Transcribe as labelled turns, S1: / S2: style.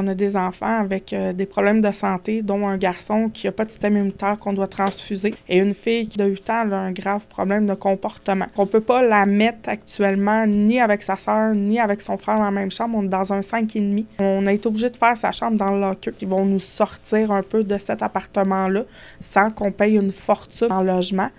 S1: On a des enfants avec euh, des problèmes de santé, dont un garçon qui n'a pas de système immunitaire qu'on doit transfuser et une fille qui, de 8 ans, a un grave problème de comportement. On ne peut pas la mettre actuellement ni avec sa sœur, ni avec son frère dans la même chambre. On est dans un 5,5. On a été obligé de faire sa chambre dans le locker. Ils vont nous sortir un peu de cet appartement-là sans qu'on paye une fortune en logement.